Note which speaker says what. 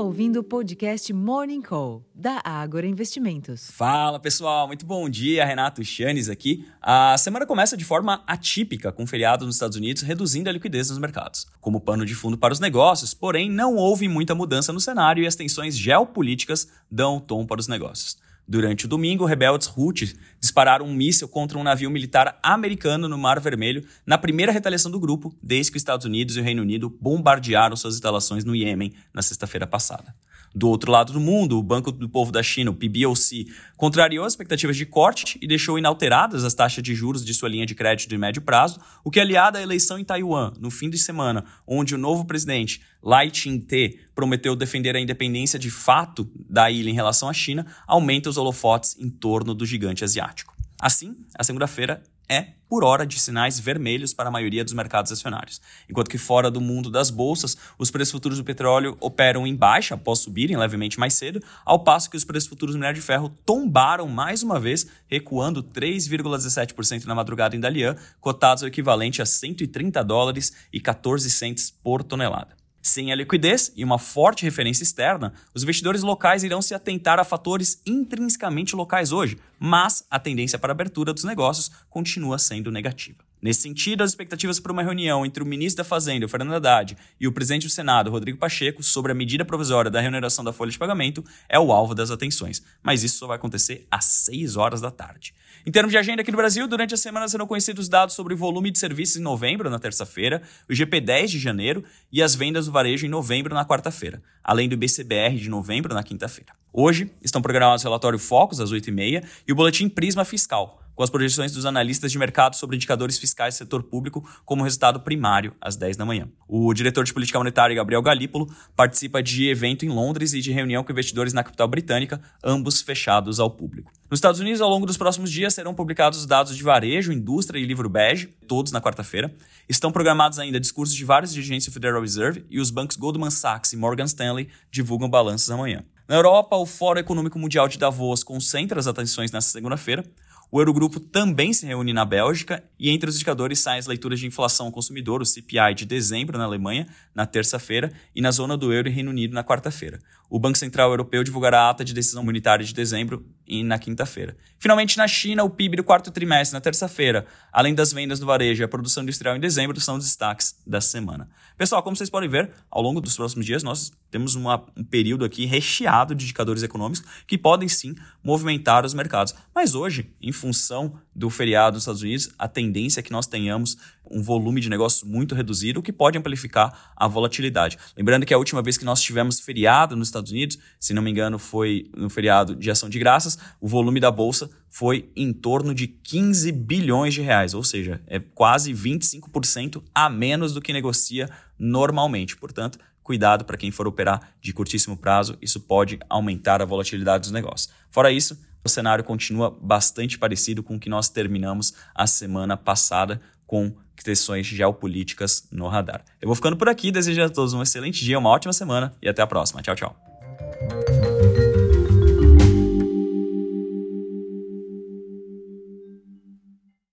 Speaker 1: ouvindo o podcast Morning Call, da Ágora Investimentos.
Speaker 2: Fala pessoal, muito bom dia. Renato Chanes aqui. A semana começa de forma atípica, com feriado nos Estados Unidos reduzindo a liquidez nos mercados. Como pano de fundo para os negócios, porém, não houve muita mudança no cenário e as tensões geopolíticas dão tom para os negócios. Durante o domingo, rebeldes Houthi dispararam um míssil contra um navio militar americano no Mar Vermelho, na primeira retaliação do grupo, desde que os Estados Unidos e o Reino Unido bombardearam suas instalações no Iêmen na sexta-feira passada. Do outro lado do mundo, o Banco do Povo da China, o PBOC, contrariou as expectativas de corte e deixou inalteradas as taxas de juros de sua linha de crédito de médio prazo, o que, aliado à eleição em Taiwan, no fim de semana, onde o novo presidente, Lai Ching-te, prometeu defender a independência de fato da ilha em relação à China, aumenta os holofotes em torno do gigante asiático. Assim, a segunda-feira é, por hora, de sinais vermelhos para a maioria dos mercados acionários. Enquanto que fora do mundo das bolsas, os preços futuros do petróleo operam em baixa após subirem levemente mais cedo, ao passo que os preços futuros do minério de ferro tombaram mais uma vez, recuando 3,17% na madrugada em Dalian, cotados ao equivalente a 130 dólares e 14 centes por tonelada. Sem a liquidez e uma forte referência externa, os investidores locais irão se atentar a fatores intrinsecamente locais hoje, mas a tendência para a abertura dos negócios continua sendo negativa. Nesse sentido, as expectativas para uma reunião entre o ministro da Fazenda, Fernando Haddad, e o presidente do Senado, Rodrigo Pacheco, sobre a medida provisória da remuneração da folha de pagamento é o alvo das atenções, mas isso só vai acontecer às 6 horas da tarde. Em termos de agenda aqui no Brasil, durante a semana serão conhecidos dados sobre o volume de serviços em novembro, na terça-feira, o GP10 de janeiro e as vendas do varejo em novembro, na quarta-feira, além do BCBR de novembro, na quinta-feira. Hoje estão programados o relatório Focus, às 8h30, e o boletim Prisma Fiscal, com as projeções dos analistas de mercado sobre indicadores fiscais do setor público como resultado primário às 10 da manhã. O diretor de política monetária, Gabriel Galípolo, participa de evento em Londres e de reunião com investidores na capital britânica, ambos fechados ao público. Nos Estados Unidos, ao longo dos próximos dias, serão publicados os dados de varejo, indústria e livro bege, todos na quarta-feira. Estão programados ainda discursos de vários dirigentes do Federal Reserve e os bancos Goldman Sachs e Morgan Stanley divulgam balanços amanhã. Na Europa, o Fórum Econômico Mundial de Davos concentra as atenções nesta segunda-feira. O Eurogrupo também se reúne na Bélgica e entre os indicadores saem as leituras de inflação ao consumidor, o CPI de dezembro na Alemanha, na terça-feira, e na zona do euro e Reino Unido na quarta-feira. O Banco Central Europeu divulgará a ata de decisão monetária de dezembro e na quinta-feira. Finalmente, na China, o PIB do quarto trimestre, na terça-feira, além das vendas do varejo e a produção industrial em dezembro, são os destaques da semana. Pessoal, como vocês podem ver, ao longo dos próximos dias, nós temos uma, um período aqui recheado de indicadores econômicos que podem sim movimentar os mercados. Mas hoje, em função do feriado nos Estados Unidos, a tendência é que nós tenhamos um volume de negócios muito reduzido, o que pode amplificar a volatilidade. Lembrando que a última vez que nós tivemos feriado nos Estados Unidos, se não me engano, foi no feriado de ação de graças, o volume da bolsa foi em torno de 15 bilhões de reais, ou seja, é quase 25% a menos do que negocia normalmente. Portanto, cuidado para quem for operar de curtíssimo prazo, isso pode aumentar a volatilidade dos negócios. Fora isso, o cenário continua bastante parecido com o que nós terminamos a semana passada com questões geopolíticas no radar. Eu vou ficando por aqui, desejo a todos um excelente dia, uma ótima semana e até a próxima. Tchau, tchau.